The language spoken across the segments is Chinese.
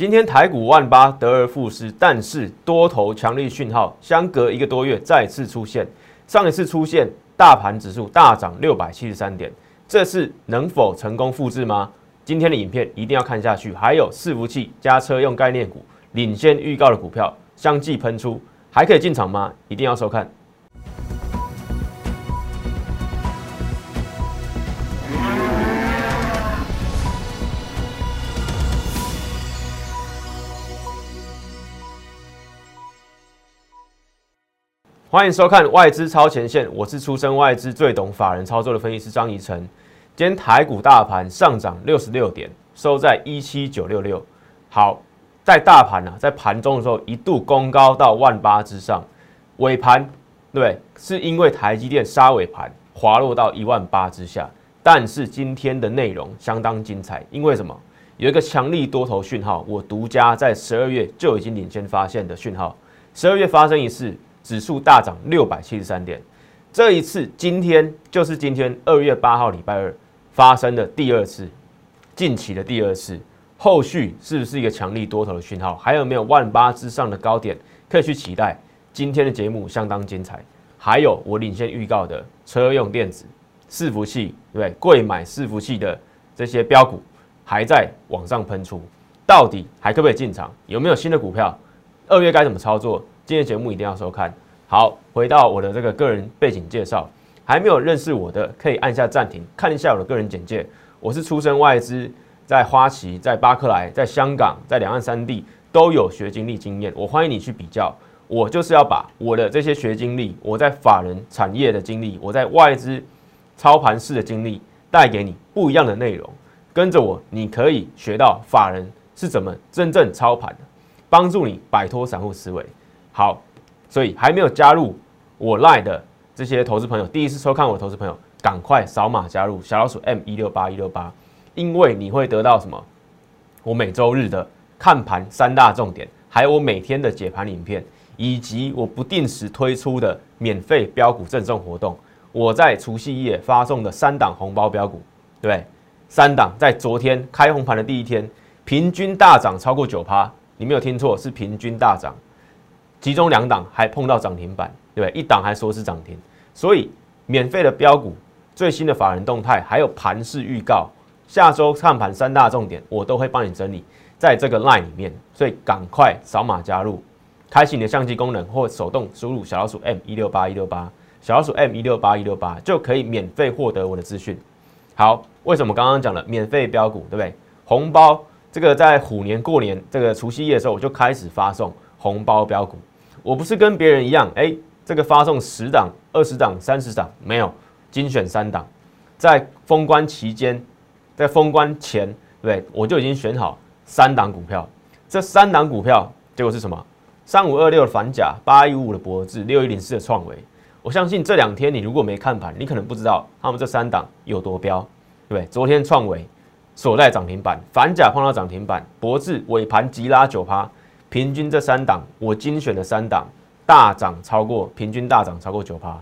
今天台股万八得而复失，但是多头强力讯号相隔一个多月再次出现。上一次出现大盘指数大涨六百七十三点，这次能否成功复制吗？今天的影片一定要看下去。还有伺服器加车用概念股领先预告的股票相继喷出，还可以进场吗？一定要收看。欢迎收看外资超前线，我是出身外资最懂法人操作的分析师张怡晨。今天台股大盘上涨六十六点，收在一七九六六。好，在大盘啊，在盘中的时候一度攻高到万八之上，尾盘对，是因为台积电杀尾盘滑落到一万八之下。但是今天的内容相当精彩，因为什么？有一个强力多头讯号，我独家在十二月就已经领先发现的讯号。十二月发生一次。指数大涨六百七十三点，这一次今天就是今天二月八号礼拜二发生的第二次，近期的第二次，后续是不是一个强力多头的讯号？还有没有万八之上的高点可以去期待？今天的节目相当精彩，还有我领先预告的车用电子、伺服器，对贵买伺服器的这些标股还在往上喷出，到底还可不可以进场？有没有新的股票？二月该怎么操作？今天节目一定要收看。好，回到我的这个个人背景介绍，还没有认识我的可以按下暂停，看一下我的个人简介。我是出身外资，在花旗、在巴克莱、在香港、在两岸三地都有学经历经验。我欢迎你去比较。我就是要把我的这些学经历，我在法人产业的经历，我在外资操盘式的经历，带给你不一样的内容。跟着我，你可以学到法人是怎么真正操盘的，帮助你摆脱散户思维。好，所以还没有加入我 Line 的这些投资朋友，第一次收看我的投资朋友，赶快扫码加入小老鼠 M 一六八一六八，因为你会得到什么？我每周日的看盘三大重点，还有我每天的解盘影片，以及我不定时推出的免费标股赠送活动。我在除夕夜发送的三档红包标股，对，三档在昨天开红盘的第一天，平均大涨超过九趴，你没有听错，是平均大涨。其中两档还碰到涨停板，对不对？一档还说是涨停，所以免费的标股、最新的法人动态，还有盘势预告，下周看盘三大重点，我都会帮你整理在这个 line 里面。所以赶快扫码加入，开启你的相机功能，或手动输入小老鼠 M 一六八一六八，小老鼠 M 一六八一六八就可以免费获得我的资讯。好，为什么刚刚讲了免费标股，对不对？红包这个在虎年过年这个除夕夜的时候，我就开始发送红包标股。我不是跟别人一样，哎，这个发送十档、二十档、三十档，没有精选三档，在封关期间，在封关前，对，我就已经选好三档股票。这三档股票结果是什么？三五二六的反甲，八一五五的博智，六一零四的创维。我相信这两天你如果没看盘，你可能不知道他们这三档有多标，对不对？昨天创维锁在涨停板，反甲碰到涨停板，博智尾盘急拉九趴。平均这三档，我精选的三档大涨超过平均大涨超过九趴，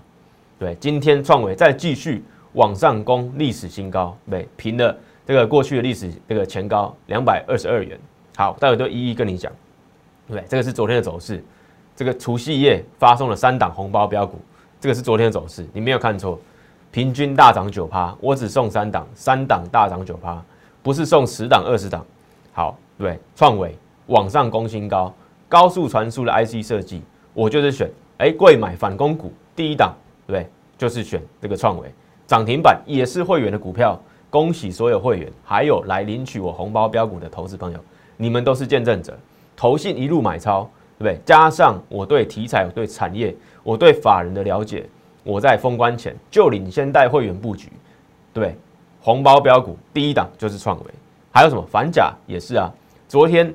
对，今天创维再继续往上攻历史新高，对，平了这个过去的历史这个前高两百二十二元。好，待会都一一跟你讲，对，这个是昨天的走势，这个除夕夜发送了三档红包标股，这个是昨天的走势，你没有看错，平均大涨九趴，我只送三档，三档大涨九趴，不是送十档二十档。好，对，创维。往上攻新高，高速传输的 IC 设计，我就是选哎贵买反攻股第一档，对不对？就是选这个创维涨停板，也是会员的股票。恭喜所有会员，还有来领取我红包标股的投资朋友，你们都是见证者。投信一路买超，对不对？加上我对题材、我对产业、我对法人的了解，我在封关前就领先带会员布局，对红包标股第一档就是创维，还有什么反甲也是啊，昨天。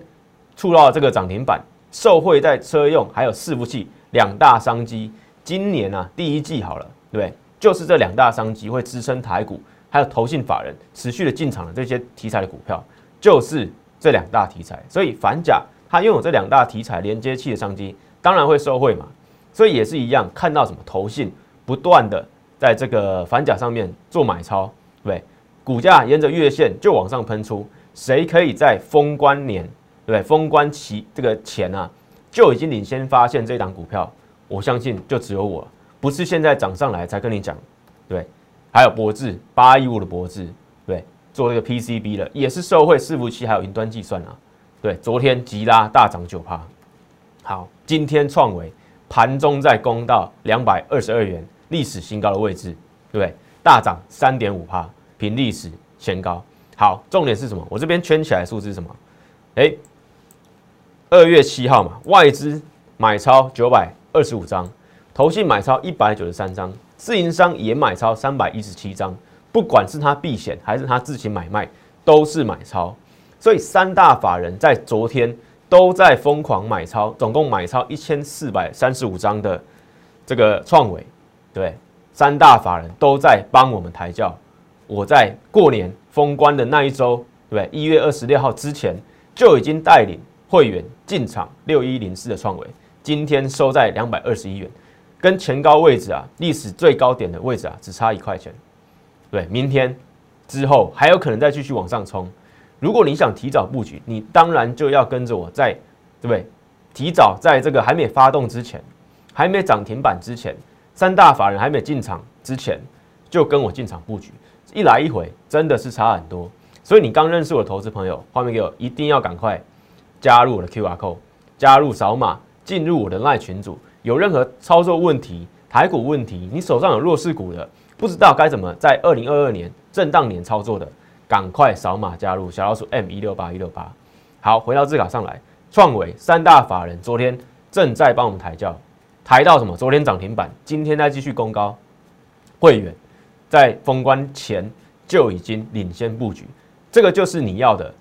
触到这个涨停板，受惠在车用还有伺服器两大商机。今年啊，第一季好了，对不对？就是这两大商机会支撑台股，还有投信法人持续的进场的这些题材的股票，就是这两大题材。所以反甲它拥有这两大题材连接器的商机，当然会受惠嘛。所以也是一样，看到什么投信不断的在这个反甲上面做买超，对不对？股价沿着月线就往上喷出，谁可以在封关年？对？封关期这个钱啊，就已经领先发现这档股票，我相信就只有我，不是现在涨上来才跟你讲，对。还有博智八一五的博智，对，做这个 PCB 的，也是受惠伺服器还有云端计算啊，对。昨天急拉大涨九趴，好，今天创维盘中在攻到两百二十二元历史新高的位置，对？大涨三点五趴，平历史前高。好，重点是什么？我这边圈起来数字是什么？哎，二月七号嘛，外资买超九百二十五张，投信买超一百九十三张，自营商也买超三百一十七张。不管是他避险还是他自行买卖，都是买超。所以三大法人在昨天都在疯狂买超，总共买超一千四百三十五张的这个创伟，对，三大法人都在帮我们抬轿。我在过年封关的那一周，对？一月二十六号之前。就已经带领会员进场六一零四的创维，今天收在两百二十一元，跟前高位置啊，历史最高点的位置啊，只差一块钱。对，明天之后还有可能再继续往上冲。如果你想提早布局，你当然就要跟着我在，对不对？提早在这个还没发动之前，还没涨停板之前，三大法人还没进场之前，就跟我进场布局，一来一回真的是差很多。所以你刚认识我的投资朋友，画面给我，一定要赶快加入我的 Q R code，加入扫码进入我的赖群组。有任何操作问题、台股问题，你手上有弱势股的，不知道该怎么在二零二二年震荡年操作的，赶快扫码加入小老鼠 M 一六八一六八。好，回到字卡上来，创伟三大法人昨天正在帮我们抬轿，抬到什么？昨天涨停板，今天再继续攻高，会员在封关前就已经领先布局。这个就是你要的，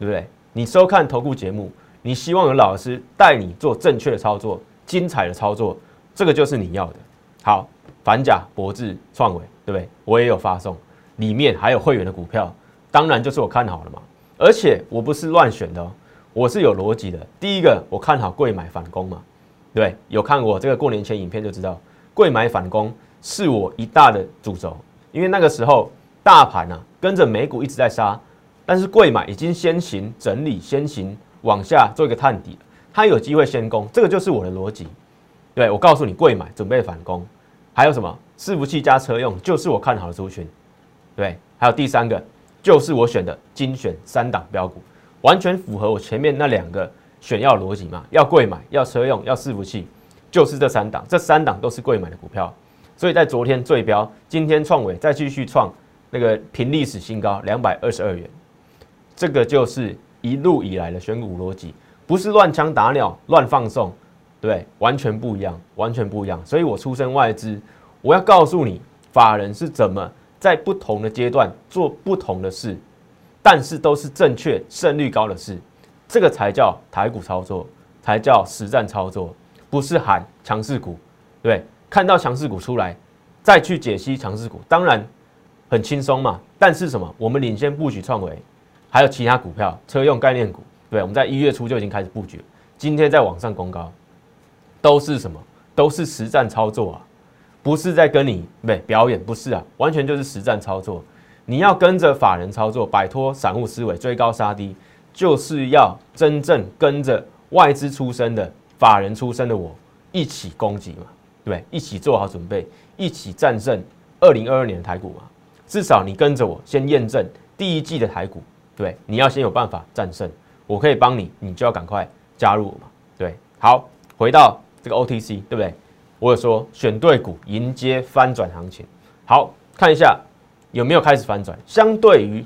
对不对？你收看投顾节目，你希望有老师带你做正确的操作、精彩的操作，这个就是你要的。好，反甲、博智、创伟，对不对？我也有发送，里面还有会员的股票，当然就是我看好了嘛。而且我不是乱选的，哦我是有逻辑的。第一个，我看好贵买反攻嘛，对，有看过这个过年前影片就知道，贵买反攻是我一大的主轴，因为那个时候大盘啊跟着美股一直在杀。但是贵买已经先行整理，先行往下做一个探底，它有机会先攻，这个就是我的逻辑。对我告诉你，贵买准备反攻，还有什么伺服器加车用，就是我看好的族群。对，还有第三个，就是我选的精选三档标股，完全符合我前面那两个选要逻辑嘛，要贵买，要车用，要伺服器，就是这三档，这三档都是贵买的股票。所以在昨天最标，今天创伟再继续创那个平历史新高，两百二十二元。这个就是一路以来的选股逻辑，不是乱枪打鸟、乱放送，对，完全不一样，完全不一样。所以我出身外资，我要告诉你，法人是怎么在不同的阶段做不同的事，但是都是正确、胜率高的事，这个才叫台股操作，才叫实战操作，不是喊强势股，对，看到强势股出来，再去解析强势股，当然很轻松嘛。但是什么？我们领先布局创维。还有其他股票，车用概念股，对，我们在一月初就已经开始布局，今天在网上公告，都是什么？都是实战操作啊，不是在跟你对表演，不是啊，完全就是实战操作。你要跟着法人操作，摆脱散户思维，追高杀低，就是要真正跟着外资出身的法人出身的我一起攻击嘛，对，一起做好准备，一起战胜二零二二年的台股嘛。至少你跟着我先验证第一季的台股。对，你要先有办法战胜，我可以帮你，你就要赶快加入我嘛。对，好，回到这个 OTC，对不对？我有说选对股，迎接翻转行情。好看一下有没有开始翻转。相对于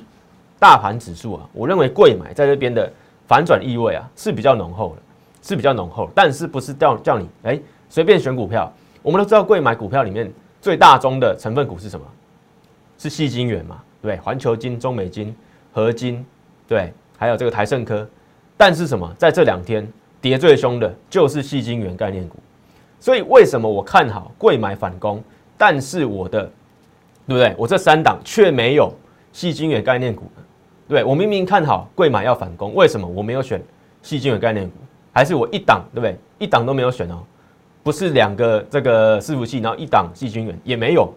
大盘指数啊，我认为贵买在这边的反转意味啊是比较浓厚的，是比较浓厚。但是不是叫叫你哎随便选股票？我们都知道贵买股票里面最大宗的成分股是什么？是细晶圆嘛？对，环球金、中美金。合金，对，还有这个台盛科，但是什么，在这两天跌最凶的就是细晶圆概念股，所以为什么我看好贵买反攻，但是我的，对不对？我这三档却没有细晶圆概念股，对我明明看好贵买要反攻，为什么我没有选细晶圆概念股？还是我一档，对不对？一档都没有选哦，不是两个这个伺服器，然后一档细晶圆也没有，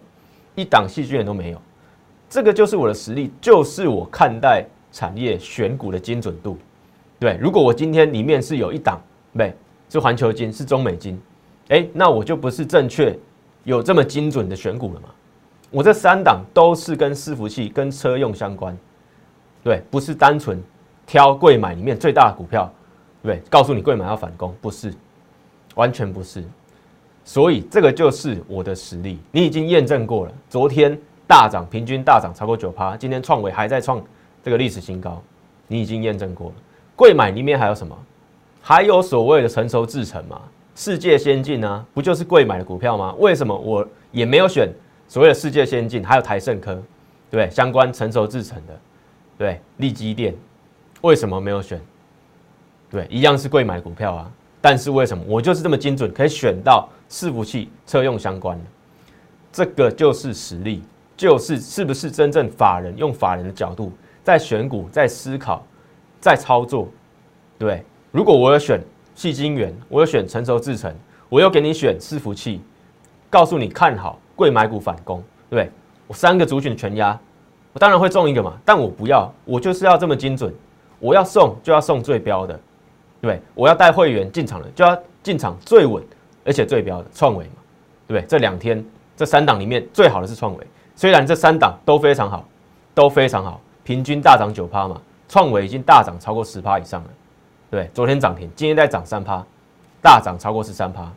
一档细晶圆都没有。这个就是我的实力，就是我看待产业选股的精准度，对，如果我今天里面是有一档，对，是环球金，是中美金，哎，那我就不是正确有这么精准的选股了嘛？我这三档都是跟伺服器、跟车用相关，对，不是单纯挑贵买里面最大的股票，对，告诉你贵买要反攻，不是，完全不是。所以这个就是我的实力，你已经验证过了。昨天大涨，平均大涨超过九趴，今天创维还在创这个历史新高，你已经验证过了。贵买里面还有什么？还有所谓的成熟制程嘛？世界先进呢？不就是贵买的股票吗？为什么我也没有选所谓的世界先进？还有台盛科，对相关成熟制程的，对利基电，为什么没有选？对，一样是贵买股票啊。但是为什么我就是这么精准，可以选到？伺服器车用相关的，这个就是实力，就是是不是真正法人用法人的角度在选股、在思考、在操作，对？如果我有选细晶圆，我有选成熟制程，我又给你选伺服器，告诉你看好贵买股反攻，对我三个族群全压，我当然会中一个嘛，但我不要，我就是要这么精准，我要送就要送最标的，对，我要带会员进场的就要进场最稳。而且最标的创维嘛，对不对？这两天这三档里面最好的是创维，虽然这三档都非常好，都非常好，平均大涨九趴嘛，创维已经大涨超过十趴以上了，对，昨天涨停，今天在涨三趴，大涨超过十三趴，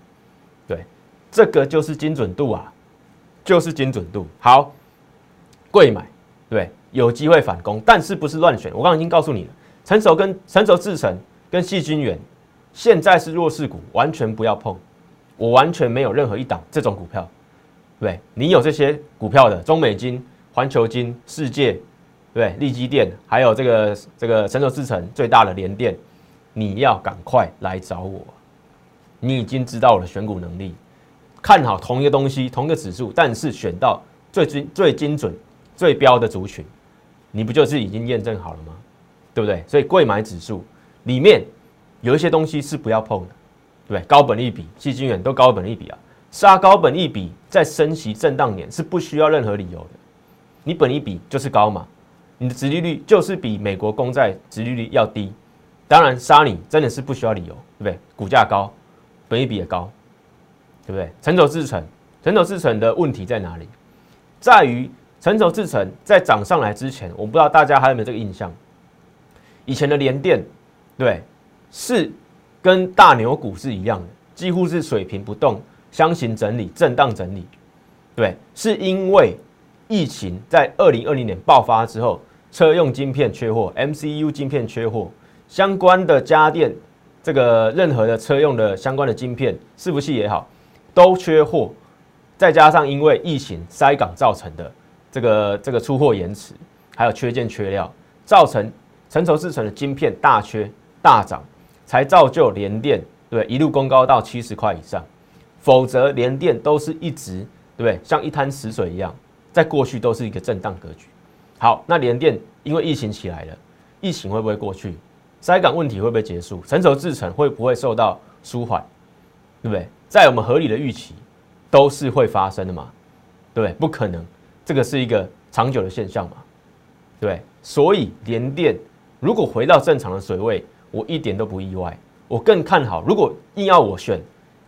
对，这个就是精准度啊，就是精准度。好，贵买，对，有机会反攻，但是不是乱选？我刚刚已经告诉你了，成熟跟成熟制成跟细菌源，现在是弱势股，完全不要碰。我完全没有任何一档这种股票，对，你有这些股票的中美金、环球金、世界，对，利基电，还有这个这个成熟制成最大的联电，你要赶快来找我。你已经知道我的选股能力，看好同一个东西、同一个指数，但是选到最精、最精准、最标的族群，你不就是已经验证好了吗？对不对？所以贵买指数里面有一些东西是不要碰的。对，高本利比、细金远都高本利比啊，杀高本利比在升息震荡年是不需要任何理由的，你本利比就是高嘛，你的殖利率就是比美国公债殖利率要低，当然杀你真的是不需要理由，对不对？股价高，本利比也高，对不对？成熟制成，成熟制成的问题在哪里？在于成熟制成在涨上来之前，我不知道大家还有没有这个印象，以前的联电，对，是。跟大牛股是一样的，几乎是水平不动，箱型整理、震荡整理。对，是因为疫情在二零二零年爆发之后，车用晶片缺货，MCU 晶片缺货，相关的家电这个任何的车用的相关的晶片，伺服器也好，都缺货。再加上因为疫情塞港造成的这个这个出货延迟，还有缺件缺料，造成成熟制成的晶片大缺大涨。才造就联电对一路攻高到七十块以上，否则联电都是一直对不对？像一滩死水一样，在过去都是一个震荡格局。好，那联电因为疫情起来了，疫情会不会过去？塞港问题会不会结束？成熟制程会不会受到舒缓？对不对？在我们合理的预期，都是会发生的嘛？对不对？不可能，这个是一个长久的现象嘛？对，所以联电如果回到正常的水位。我一点都不意外，我更看好。如果硬要我选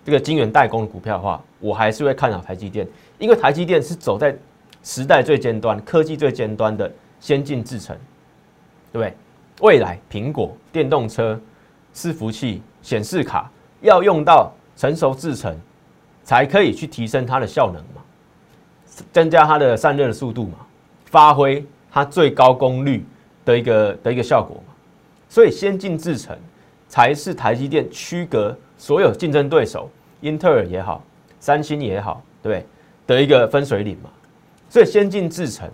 这个晶圆代工的股票的话，我还是会看好台积电，因为台积电是走在时代最尖端、科技最尖端的先进制程，对不对？未来苹果电动车、伺服器、显示卡要用到成熟制程，才可以去提升它的效能嘛，增加它的散热的速度嘛，发挥它最高功率的一个的一个效果嘛。所以先进制程才是台积电区隔所有竞争对手，英特尔也好，三星也好，对的一个分水岭嘛。所以先进制程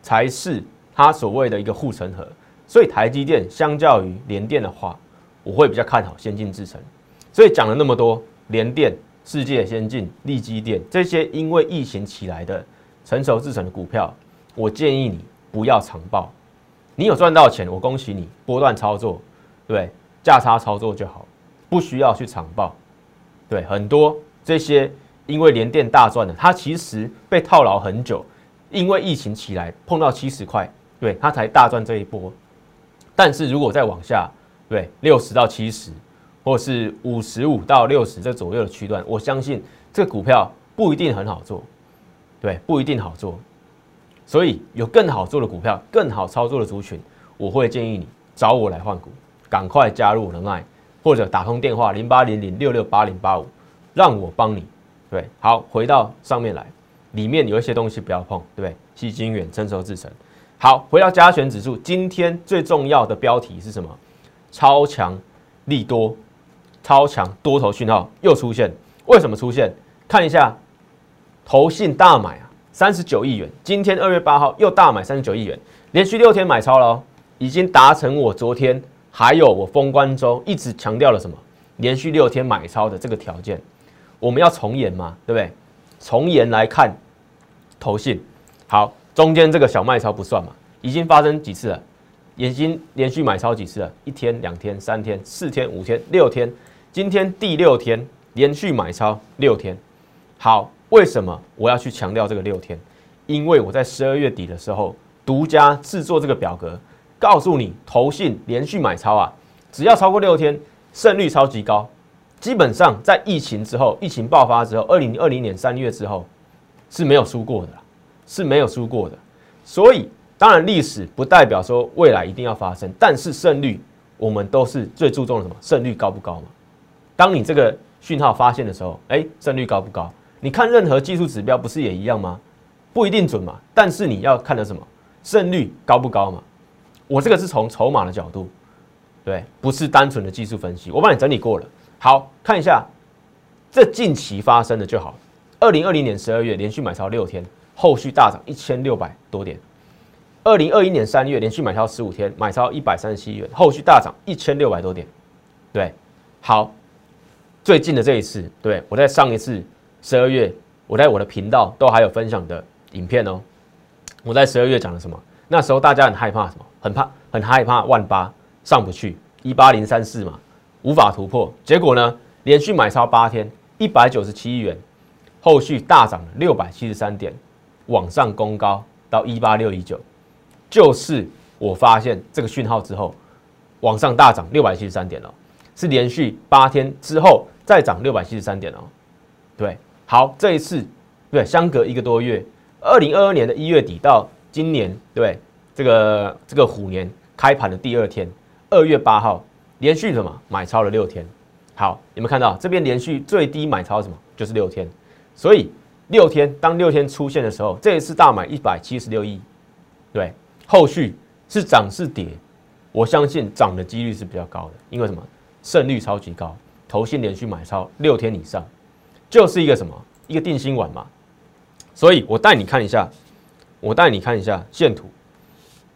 才是它所谓的一个护城河。所以台积电相较于联电的话，我会比较看好先进制程。所以讲了那么多，联电、世界先进、利基电这些因为疫情起来的成熟制程的股票，我建议你不要长报。你有赚到钱，我恭喜你，波段操作，对，价差操作就好，不需要去长报。对，很多这些因为连电大赚的，它其实被套牢很久，因为疫情起来碰到七十块，对，它才大赚这一波。但是如果再往下，对，六十到七十，或是五十五到六十这左右的区段，我相信这股票不一定很好做，对，不一定好做。所以有更好做的股票，更好操作的族群，我会建议你找我来换股，赶快加入我的 line，或者打通电话零八零零六六八零八五，让我帮你。对，好，回到上面来，里面有一些东西不要碰，对不对？细晶远、成熟制成。好，回到加权指数，今天最重要的标题是什么？超强利多，超强多头讯号又出现，为什么出现？看一下，投信大买啊，三十九亿元。今天二月八号又大买三十九亿元，连续六天买超了哦，已经达成我昨天还有我封关周一直强调了什么？连续六天买超的这个条件。我们要重演嘛，对不对？重演来看，投信好，中间这个小卖超不算嘛，已经发生几次了，已经连续买超几次了，一天、两天、三天、四天、五天、六天，今天第六天连续买超六天。好，为什么我要去强调这个六天？因为我在十二月底的时候独家制作这个表格，告诉你投信连续买超啊，只要超过六天，胜率超级高。基本上在疫情之后，疫情爆发之后，二零二零年三月之后是没有输过的，是没有输过的。所以当然历史不代表说未来一定要发生，但是胜率我们都是最注重的什么？胜率高不高嘛？当你这个讯号发现的时候，哎，胜率高不高？你看任何技术指标不是也一样吗？不一定准嘛，但是你要看的什么？胜率高不高嘛？我这个是从筹码的角度，对，不是单纯的技术分析，我帮你整理过了。好看一下，这近期发生的就好。二零二零年十二月连续买超六天，后续大涨一千六百多点。二零二一年三月连续买超十五天，买超一百三十七元，后续大涨一千六百多点。对，好，最近的这一次，对我在上一次十二月，我在我的频道都还有分享的影片哦。我在十二月讲了什么？那时候大家很害怕什么？很怕，很害怕万八上不去，一八零三四嘛。无法突破，结果呢？连续买超八天，一百九十七亿元，后续大涨了六百七十三点，往上攻高到一八六一九，就是我发现这个讯号之后，往上大涨六百七十三点了，是连续八天之后再涨六百七十三点哦。对，好，这一次对，相隔一个多月，二零二二年的一月底到今年对这个这个虎年开盘的第二天，二月八号。连续什么买超了六天，好，有没有看到这边连续最低买超什么？就是六天，所以六天当六天出现的时候，这一次大买一百七十六亿，对，后续是涨是跌，我相信涨的几率是比较高的，因为什么？胜率超级高，投信连续买超六天以上，就是一个什么？一个定心丸嘛。所以我带你看一下，我带你看一下线图，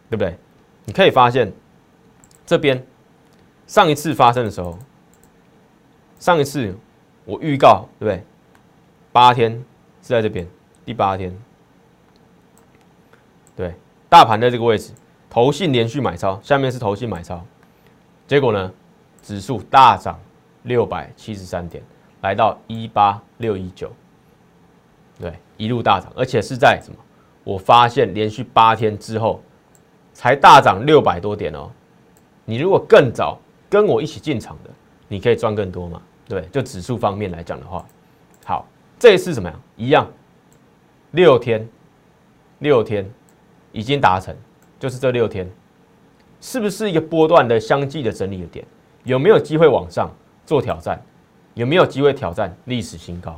对不对？你可以发现这边。上一次发生的时候，上一次我预告对不对？八天是在这边，第八天，对，大盘在这个位置，投信连续买超，下面是投信买超，结果呢，指数大涨六百七十三点，来到一八六一九，对，一路大涨，而且是在什么？我发现连续八天之后才大涨六百多点哦，你如果更早。跟我一起进场的，你可以赚更多嘛？对，就指数方面来讲的话，好，这一次怎么样？一样，六天，六天已经达成，就是这六天，是不是一个波段的相继的整理的点？有没有机会往上做挑战？有没有机会挑战历史新高？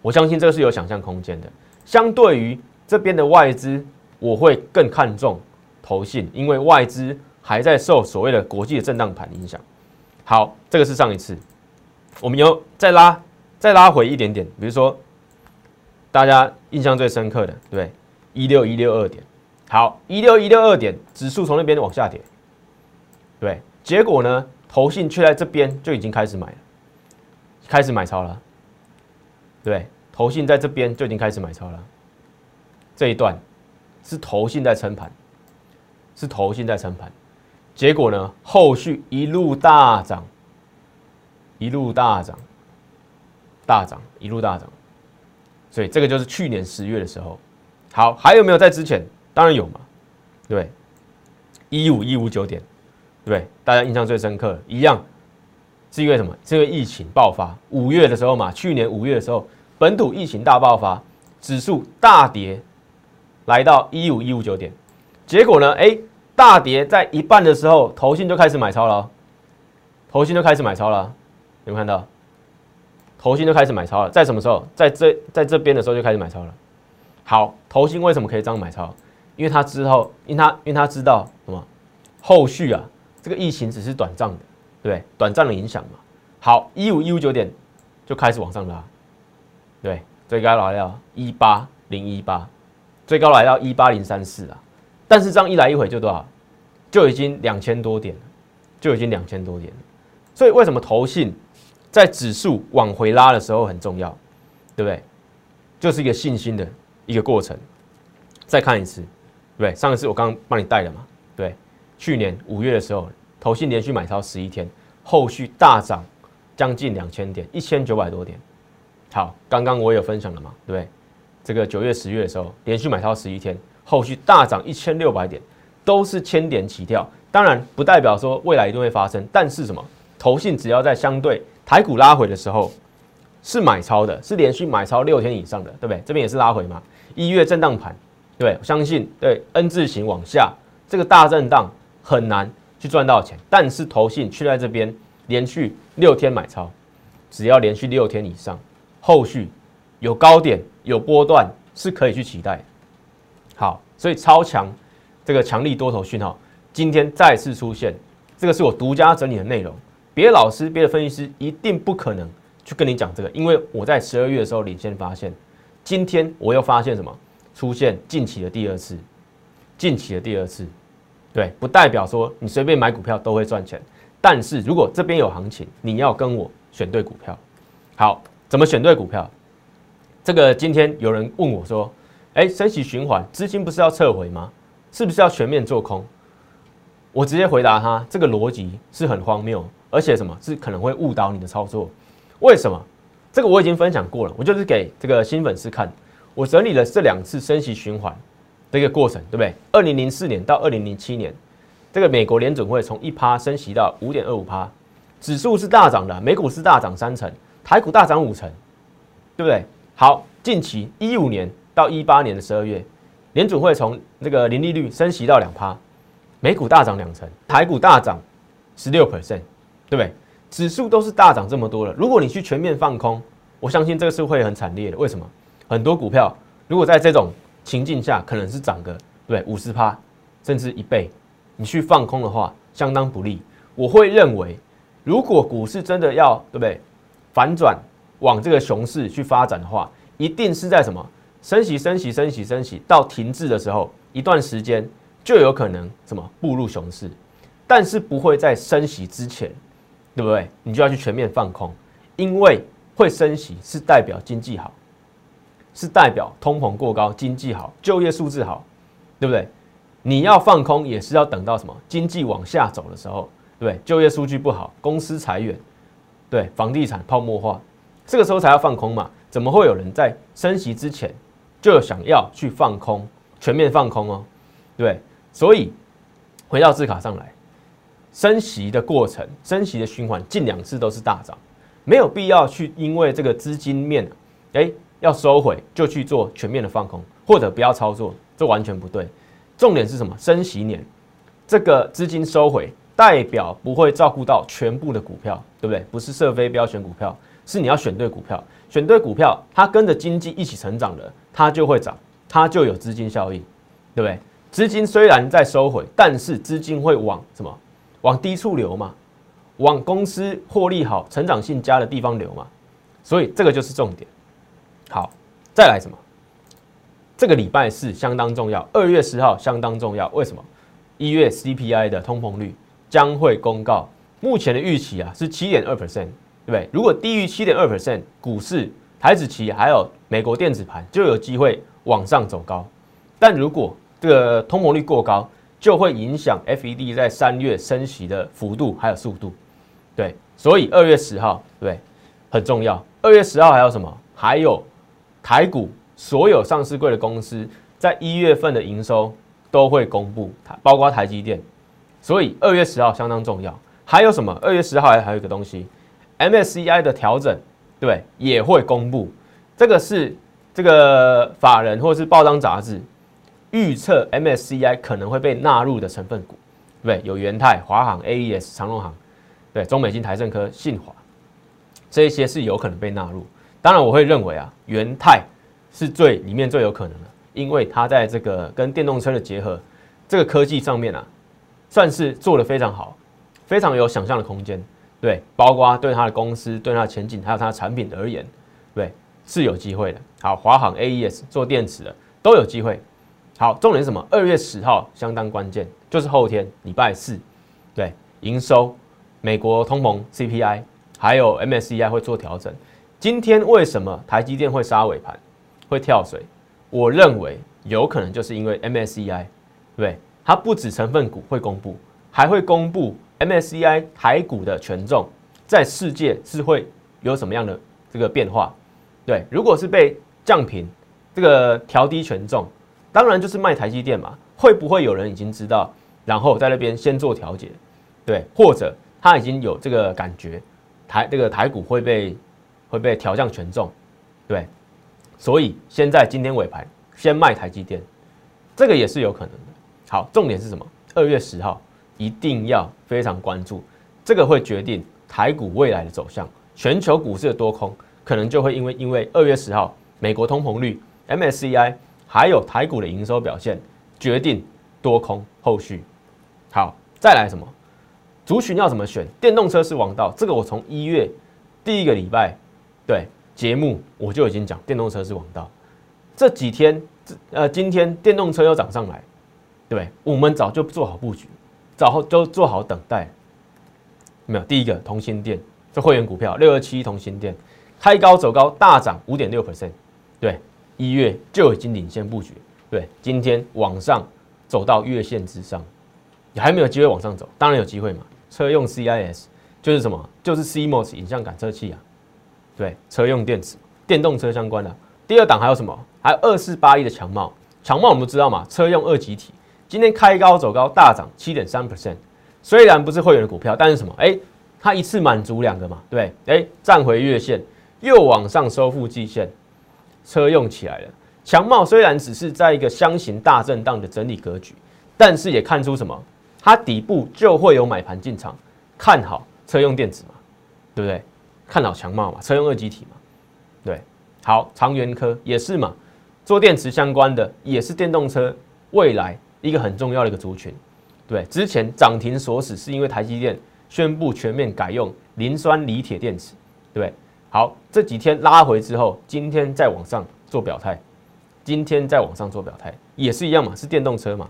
我相信这个是有想象空间的。相对于这边的外资，我会更看重投信，因为外资。还在受所谓的国际的震荡盘影响。好，这个是上一次，我们有再拉再拉回一点点，比如说大家印象最深刻的，对，一六一六二点。好，一六一六二点，指数从那边往下跌，对，结果呢，投信却在这边就已经开始买了，开始买超了，对，投信在这边就已经开始买超了。这一段是投信在撑盘，是投信在撑盘。结果呢？后续一路大涨，一路大涨，大涨，一路大涨。所以这个就是去年十月的时候。好，还有没有在之前？当然有嘛。对，一五一五九点，对？大家印象最深刻，一样是因为什么？是因为疫情爆发，五月的时候嘛，去年五月的时候，本土疫情大爆发，指数大跌，来到一五一五九点，结果呢，哎，大跌在一半的时候，投信就开始买超了，投信就开始买超了，有没有看到？投信就开始买超了，在什么时候？在这在这边的时候就开始买超了。好，投信为什么可以这样买超？因为他之后，因他因为他知道什么？后续啊，这个疫情只是短暂的，对对？短暂的影响嘛。好，一五一五九点就开始往上拉，对，最高来到一八零一八，最高来到一八零三四啊。但是这样一来一回就多少？就已经两千多点了，就已经两千多点了。所以为什么投信？在指数往回拉的时候很重要，对不对？就是一个信心的一个过程。再看一次，对不对？上一次我刚刚帮你带了嘛，对。去年五月的时候，投信连续买超十一天，后续大涨将近两千点，一千九百多点。好，刚刚我有分享了嘛，对不对？这个九月、十月的时候，连续买超十一天，后续大涨一千六百点，都是千点起跳。当然不代表说未来一定会发生，但是什么？投信只要在相对台股拉回的时候是买超的，是连续买超六天以上的，对不对？这边也是拉回嘛，一月震荡盘，对，我相信对 N 字形往下这个大震荡很难去赚到钱，但是投信却在这边连续六天买超，只要连续六天以上，后续有高点有波段是可以去期待。好，所以超强这个强力多头讯号今天再次出现，这个是我独家整理的内容。别的老师、别的分析师一定不可能去跟你讲这个，因为我在十二月的时候领先发现，今天我又发现什么？出现近期的第二次，近期的第二次，对，不代表说你随便买股票都会赚钱，但是如果这边有行情，你要跟我选对股票。好，怎么选对股票？这个今天有人问我说，哎，升息循环，资金不是要撤回吗？是不是要全面做空？我直接回答他，这个逻辑是很荒谬。而且什么是可能会误导你的操作？为什么？这个我已经分享过了，我就是给这个新粉丝看。我整理了这两次升息循环的一个过程，对不对？二零零四年到二零零七年，这个美国联准会从一趴升息到五点二五趴，指数是大涨的，美股是大涨三成，台股大涨五成，对不对？好，近期一五年到一八年的十二月，联准会从这个零利率升息到两趴，美股大涨两成，台股大涨十六 percent。对不对？指数都是大涨这么多了，如果你去全面放空，我相信这个是会很惨烈的。为什么？很多股票如果在这种情境下，可能是涨个对五十趴，甚至一倍，你去放空的话，相当不利。我会认为，如果股市真的要对不对反转往这个熊市去发展的话，一定是在什么升息、升息、升息、升息到停滞的时候，一段时间就有可能什么步入熊市，但是不会在升息之前。对不对？你就要去全面放空，因为会升息是代表经济好，是代表通膨过高，经济好，就业数字好，对不对？你要放空也是要等到什么？经济往下走的时候，对不对？就业数据不好，公司裁员，对，房地产泡沫化，这个时候才要放空嘛？怎么会有人在升息之前就想要去放空，全面放空哦？对，所以回到字卡上来。升息的过程，升息的循环，近两次都是大涨，没有必要去因为这个资金面，哎，要收回就去做全面的放空，或者不要操作，这完全不对。重点是什么？升息年，这个资金收回，代表不会照顾到全部的股票，对不对？不是设飞标选股票，是你要选对股票，选对股票，它跟着经济一起成长的，它就会涨，它就有资金效应，对不对？资金虽然在收回，但是资金会往什么？往低处流嘛，往公司获利好、成长性佳的地方流嘛，所以这个就是重点。好，再来什么？这个礼拜四相当重要，二月十号相当重要。为什么？一月 CPI 的通膨率将会公告，目前的预期啊是七点二 percent，对？如果低于七点二 percent，股市、台子期还有美国电子盘就有机会往上走高。但如果这个通膨率过高，就会影响 FED 在三月升息的幅度还有速度，对，所以二月十号对很重要。二月十号还有什么？还有台股所有上市柜的公司在一月份的营收都会公布，包括台积电，所以二月十号相当重要。还有什么？二月十号还还有一个东西，MSCI 的调整，对，也会公布。这个是这个法人或是报章杂志预测 MSCI 可能会被纳入的成分股，对，有元泰、华航、AES、长隆航，对，中美金、台盛科、信华，这些是有可能被纳入。当然，我会认为啊，元泰是最里面最有可能的，因为它在这个跟电动车的结合，这个科技上面啊，算是做的非常好。非常有想象的空间，对，包括对它的公司、对它的前景，还有它的产品而言，对，是有机会的。好，华航、AES 做电池的都有机会。好，重点是什么？二月十号相当关键，就是后天礼拜四，对，营收、美国通膨 CPI，还有 MSCI 会做调整。今天为什么台积电会杀尾盘，会跳水？我认为有可能就是因为 MSCI，对，它不止成分股会公布，还会公布。MSCI 台股的权重在世界是会有什么样的这个变化？对，如果是被降频，这个调低权重，当然就是卖台积电嘛。会不会有人已经知道，然后在那边先做调节？对，或者他已经有这个感觉，台这个台股会被会被调降权重？对，所以现在今天尾盘先卖台积电，这个也是有可能的。好，重点是什么？二月十号。一定要非常关注，这个会决定台股未来的走向。全球股市的多空可能就会因为因为二月十号美国通膨率、MSCI 还有台股的营收表现，决定多空后续。好，再来什么？族群要怎么选？电动车是王道，这个我从一月第一个礼拜对节目我就已经讲电动车是王道。这几天呃今天电动车又涨上来，对，我们早就做好布局。早后都做好等待，没有。第一个同心店，这会员股票六二七同心店，开高走高大涨五点六 percent，对，一月就已经领先布局，对，今天往上走到月线之上，你还没有机会往上走，当然有机会嘛。车用 CIS 就是什么？就是 CMOS 影像感测器啊，对，车用电子、电动车相关的。第二档还有什么？还有二四八一的强茂，强茂我们知道嘛，车用二级体。今天开高走高，大涨七点三 percent。虽然不是会员的股票，但是什么？哎，它一次满足两个嘛，对哎，站回月线，又往上收复季线，车用起来了。强茂虽然只是在一个箱型大震荡的整理格局，但是也看出什么？它底部就会有买盘进场，看好车用电子嘛，对不对？看好强茂嘛，车用二极体嘛，对。好，长源科也是嘛，做电池相关的，也是电动车未来。一个很重要的一个族群，对，之前涨停锁死是因为台积电宣布全面改用磷酸锂铁电池，对，好，这几天拉回之后，今天再往上做表态，今天再往上做表态，也是一样嘛，是电动车嘛，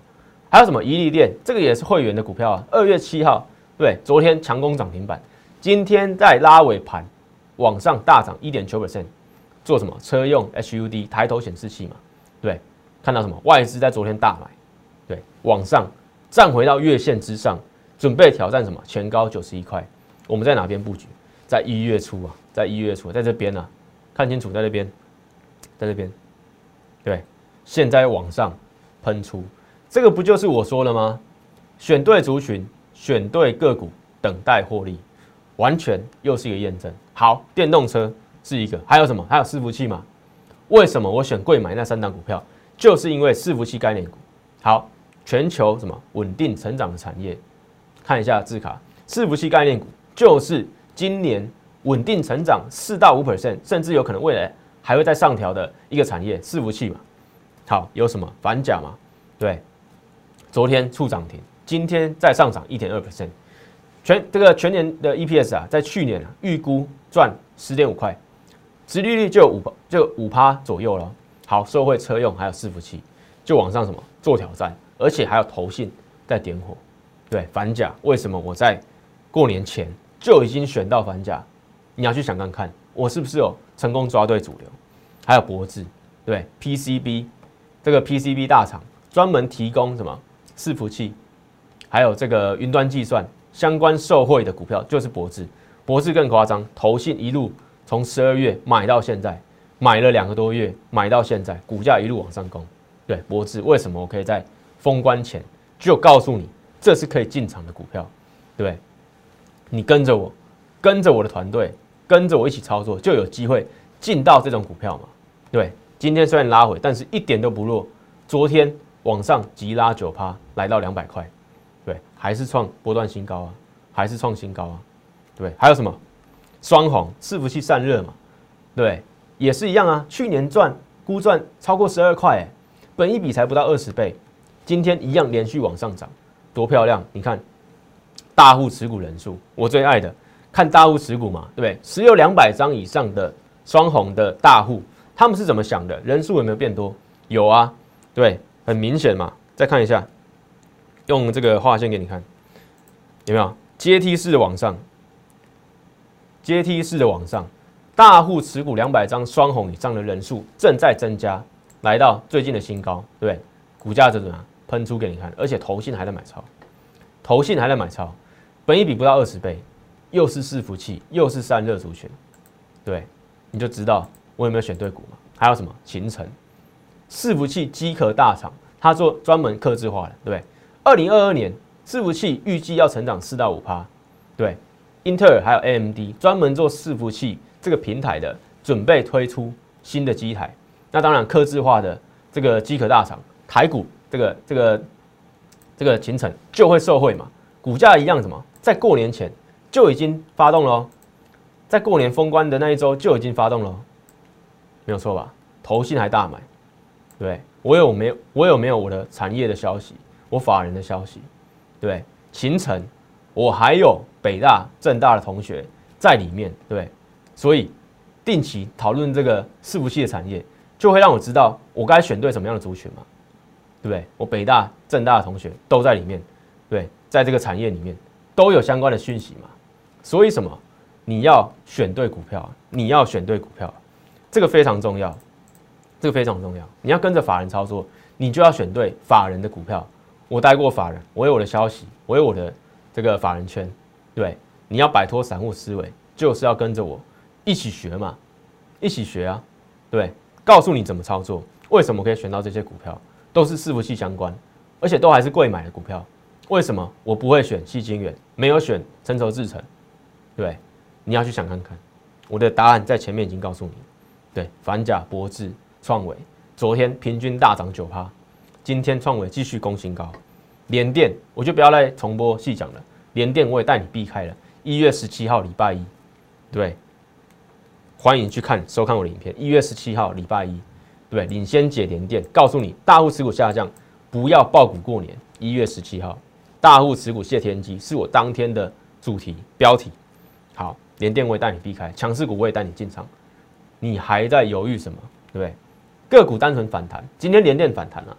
还有什么？宜利电，这个也是会员的股票啊，二月七号，对，昨天强攻涨停板，今天在拉尾盘往上大涨一点九 percent，做什么？车用 HUD 抬头显示器嘛，对，看到什么？外资在昨天大买。往上站回到月线之上，准备挑战什么？前高九十一块。我们在哪边布局？在一月初啊，在一月初，在这边呢，看清楚，在这边，在这边。对，现在往上喷出，这个不就是我说了吗？选对族群，选对个股，等待获利，完全又是一个验证。好，电动车是一个，还有什么？还有伺服器嘛？为什么我选贵买那三档股票？就是因为伺服器概念股。好。全球什么稳定成长的产业？看一下字卡，伺服器概念股就是今年稳定成长四到五 percent，甚至有可能未来还会再上调的一个产业，伺服器嘛。好，有什么反甲嘛？对，昨天触涨停，今天再上涨一点二 percent，全这个全年的 EPS 啊，在去年啊预估赚十点五块，殖利率就五就五趴左右了。好，社会车用还有伺服器就往上什么做挑战。而且还有投信在点火，对反甲，为什么我在过年前就已经选到反甲？你要去想看看，我是不是有成功抓对主流？还有博智，对 PCB 这个 PCB 大厂专门提供什么伺服器，还有这个云端计算相关受惠的股票就是博智，博智更夸张，投信一路从十二月买到现在，买了两个多月，买到现在，股价一路往上攻。对博智，为什么我可以在封关前就告诉你，这是可以进场的股票，对不对？你跟着我，跟着我的团队，跟着我一起操作，就有机会进到这种股票嘛？对，今天虽然拉回，但是一点都不弱。昨天往上急拉九趴，来到两百块，对，还是创波段新高啊，还是创新高啊，对，还有什么双红伺服器散热嘛，对，也是一样啊。去年赚估赚超过十二块，哎，本一比才不到二十倍，今天一样连续往上涨，多漂亮！你看大户持股人数，我最爱的，看大户持股嘛，对不对？持有两百张以上的双红的大户，他们是怎么想的？人数有没有变多？有啊。对，很明显嘛。再看一下，用这个画线给你看，有没有阶梯式的往上？阶梯式的往上，大户持股两百张双红以上的人数正在增加，来到最近的新高，对不对？股价怎么样？喷出给你看，而且投信还在买超，投信还在买超，本一比不到二十倍，又是伺服器，又是散热族群，对，你就知道我有没有选对股嘛？还有什么秦城？伺服器机壳大厂，它做专门刻制化的，对？二零二二年伺服器预计要成长四到五趴，对。英特尔还有 AMD 专门做伺服器这个平台的，准备推出新的机台。那当然，刻制化的这个机壳大厂，台股这个这个这个秦城就会受惠嘛，股价一样什么，在过年前就已经发动了，在过年封关的那一周就已经发动了，没有错吧？投信还大买。对，我有没有我有没有我的产业的消息，我法人的消息，对，秦城，我还有北大、正大的同学在里面，对，所以定期讨论这个伺服器的产业，就会让我知道我该选对什么样的族群嘛，对不对？我北大、正大的同学都在里面，对，在这个产业里面都有相关的讯息嘛，所以什么？你要选对股票，你要选对股票，这个非常重要。这个非常重要，你要跟着法人操作，你就要选对法人的股票。我带过法人，我有我的消息，我有我的这个法人圈，对，你要摆脱散户思维，就是要跟着我一起学嘛，一起学啊，对，告诉你怎么操作，为什么可以选到这些股票，都是伺服器相关，而且都还是贵买的股票。为什么我不会选细晶圆，没有选成熟制成？对，你要去想看看，我的答案在前面已经告诉你，对，反甲博智。创伟昨天平均大涨九趴，今天创伟继续攻新高。联电我就不要再重播细讲了，联电我也带你避开了。一月十七号礼拜一，对，欢迎去看收看我的影片。一月十七号礼拜一，对，领先解联电，告诉你大户持股下降，不要爆股过年。一月十七号，大户持股谢天机是我当天的主题标题。好，联电我也带你避开，强势股我也带你进场。你还在犹豫什么？对不对？个股单纯反弹，今天连电反弹了，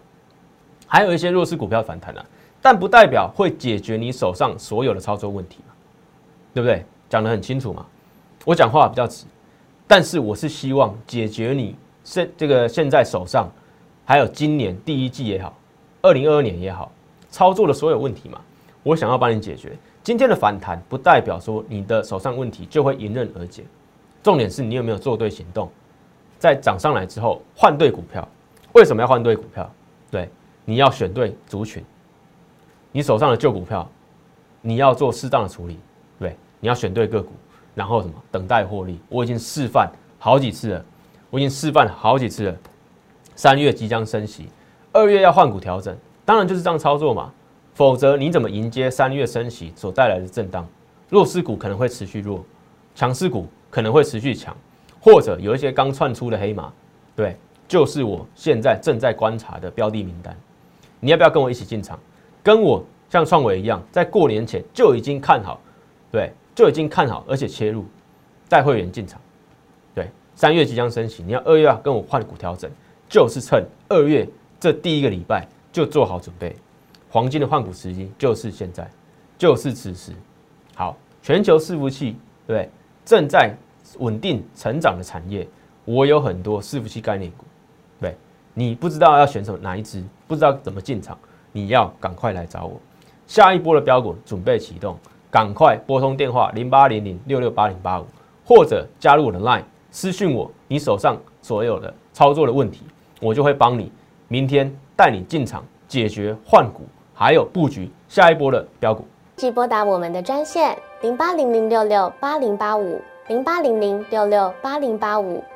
还有一些弱势股票反弹了，但不代表会解决你手上所有的操作问题嘛，对不对？讲得很清楚嘛，我讲话比较直，但是我是希望解决你现这个现在手上，还有今年第一季也好，二零二二年也好，操作的所有问题嘛，我想要帮你解决。今天的反弹不代表说你的手上问题就会迎刃而解，重点是你有没有做对行动。在涨上来之后换对股票，为什么要换对股票？对，你要选对族群。你手上的旧股票，你要做适当的处理。对，你要选对个股，然后什么？等待获利。我已经示范好几次了，我已经示范了好几次了。三月即将升息，二月要换股调整，当然就是这样操作嘛。否则你怎么迎接三月升息所带来的震荡？弱势股可能会持续弱，强势股可能会持续强。或者有一些刚窜出的黑马，对，就是我现在正在观察的标的名单。你要不要跟我一起进场？跟我像创伟一样，在过年前就已经看好，对，就已经看好，而且切入带会员进场。三月即将升息，你要二月要跟我换股调整，就是趁二月这第一个礼拜就做好准备。黄金的换股时机就是现在，就是此时。好，全球伺服器对正在。稳定成长的产业，我有很多伺服器概念股，对，你不知道要选什么哪一支，不知道怎么进场，你要赶快来找我。下一波的标股准备启动，赶快拨通电话零八零零六六八零八五，或者加入我的 Line 私讯我，你手上所有的操作的问题，我就会帮你明天带你进场解决换股，还有布局下一波的标股。即拨打我们的专线零八零零六六八零八五零八零零六六八零八五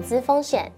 资风险。